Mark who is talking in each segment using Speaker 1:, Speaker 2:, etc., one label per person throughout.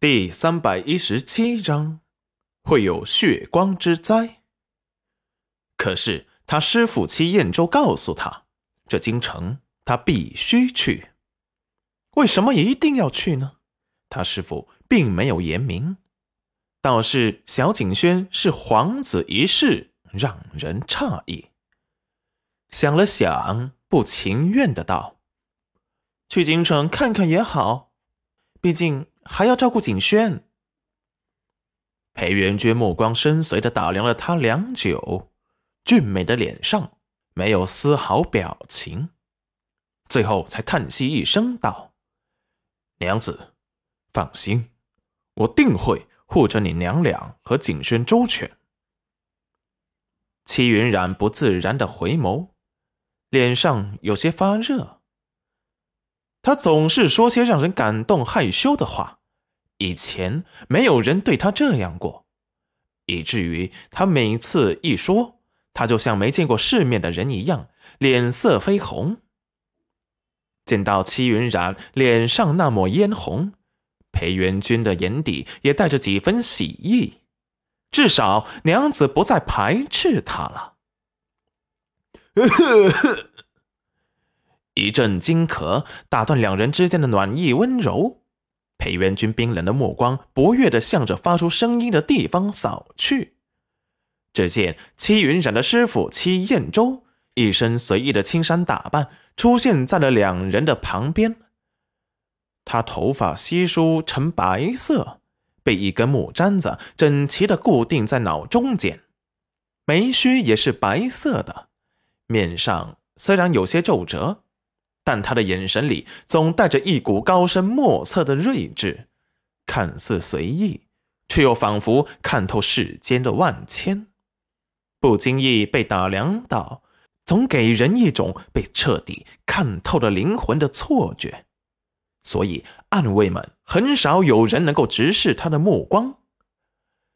Speaker 1: 第三百一十七章，会有血光之灾。可是他师傅戚彦州告诉他，这京城他必须去。为什么一定要去呢？他师傅并没有言明，倒是小景轩是皇子一事，让人诧异。想了想，不情愿的道：“去京城看看也好，毕竟……”还要照顾景轩。裴元君目光深邃的打量了他良久，俊美的脸上没有丝毫表情，最后才叹息一声道：“娘子，放心，我定会护着你娘俩和景轩周全。”戚云染不自然的回眸，脸上有些发热。他总是说些让人感动害羞的话。以前没有人对他这样过，以至于他每次一说，他就像没见过世面的人一样，脸色绯红。见到戚云染脸上那抹嫣红，裴元君的眼底也带着几分喜意，至少娘子不再排斥他了。一阵惊咳打断两人之间的暖意温柔。裴元君冰冷的目光不悦地向着发出声音的地方扫去，只见戚云染的师傅戚彦周一身随意的青衫打扮出现在了两人的旁边。他头发稀疏呈白色，被一根木簪子整齐地固定在脑中间，眉须也是白色的，面上虽然有些皱褶。但他的眼神里总带着一股高深莫测的睿智，看似随意，却又仿佛看透世间的万千。不经意被打量到，总给人一种被彻底看透了灵魂的错觉。所以暗卫们很少有人能够直视他的目光，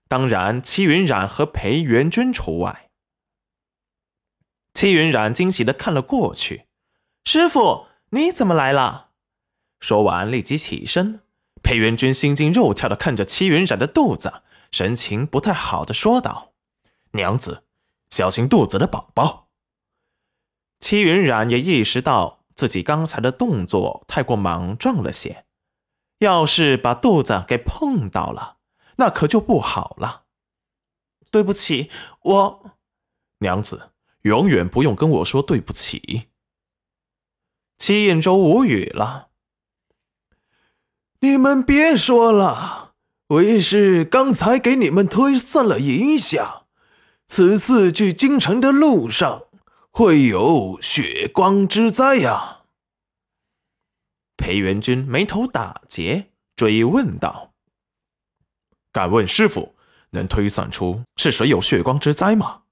Speaker 1: 当然戚云染和裴元君除外。戚云染惊喜的看了过去。师傅，你怎么来了？说完，立即起身。裴元君心惊肉跳的看着戚云染的肚子，神情不太好的说道：“娘子，小心肚子的宝宝。”戚云染也意识到自己刚才的动作太过莽撞了些，要是把肚子给碰到了，那可就不好了。对不起，我
Speaker 2: 娘子永远不用跟我说对不起。
Speaker 1: 戚彦周无语了。
Speaker 3: 你们别说了，为师刚才给你们推算了一下，此次去京城的路上会有血光之灾呀。
Speaker 1: 裴元君眉头打结，追问道：“
Speaker 2: 敢问师傅，能推算出是谁有血光之灾吗？”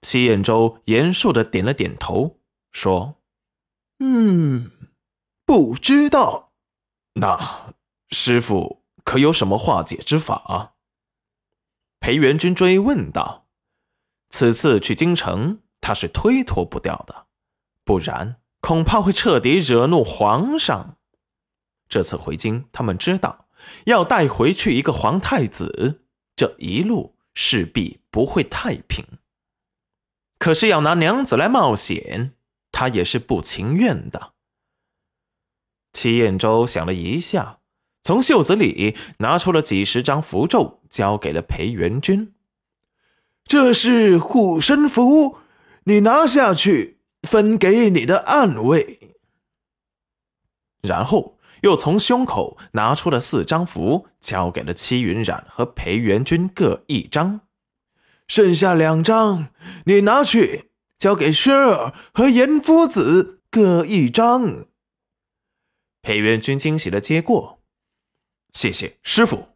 Speaker 1: 戚彦周严肃的点了点头，说。
Speaker 3: 嗯，不知道。
Speaker 2: 那师傅可有什么化解之法？
Speaker 1: 裴元君追问道。此次去京城，他是推脱不掉的，不然恐怕会彻底惹怒皇上。这次回京，他们知道要带回去一个皇太子，这一路势必不会太平。可是要拿娘子来冒险。他也是不情愿的。齐彦周想了一下，从袖子里拿出了几十张符咒，交给了裴元君。
Speaker 3: 这是护身符，你拿下去分给你的暗卫。
Speaker 1: 然后又从胸口拿出了四张符，交给了戚云染和裴元君各一张，
Speaker 3: 剩下两张你拿去。交给轩儿和严夫子各一张。
Speaker 1: 裴元君惊喜的接过，
Speaker 2: 谢谢师傅。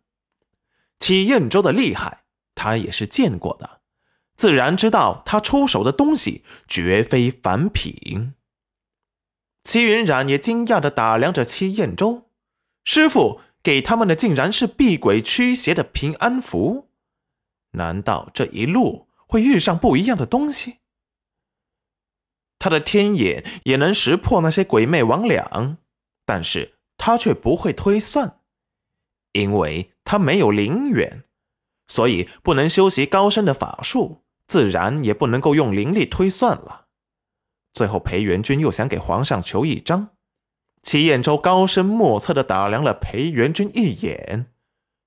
Speaker 1: 齐彦州的厉害，他也是见过的，自然知道他出手的东西绝非凡品。齐云染也惊讶的打量着齐彦州，师傅给他们的竟然是避鬼驱邪的平安符，难道这一路会遇上不一样的东西？他的天眼也能识破那些鬼魅魍魉，但是他却不会推算，因为他没有灵元，所以不能修习高深的法术，自然也不能够用灵力推算了。最后，裴元君又想给皇上求一张。齐彦周高深莫测的打量了裴元君一眼，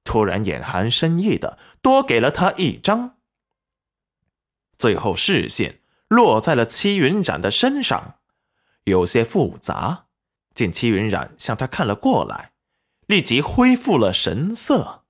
Speaker 1: 突然眼含深意的多给了他一张。最后视线落在了戚云染的身上，有些复杂。见戚云染向他看了过来，立即恢复了神色。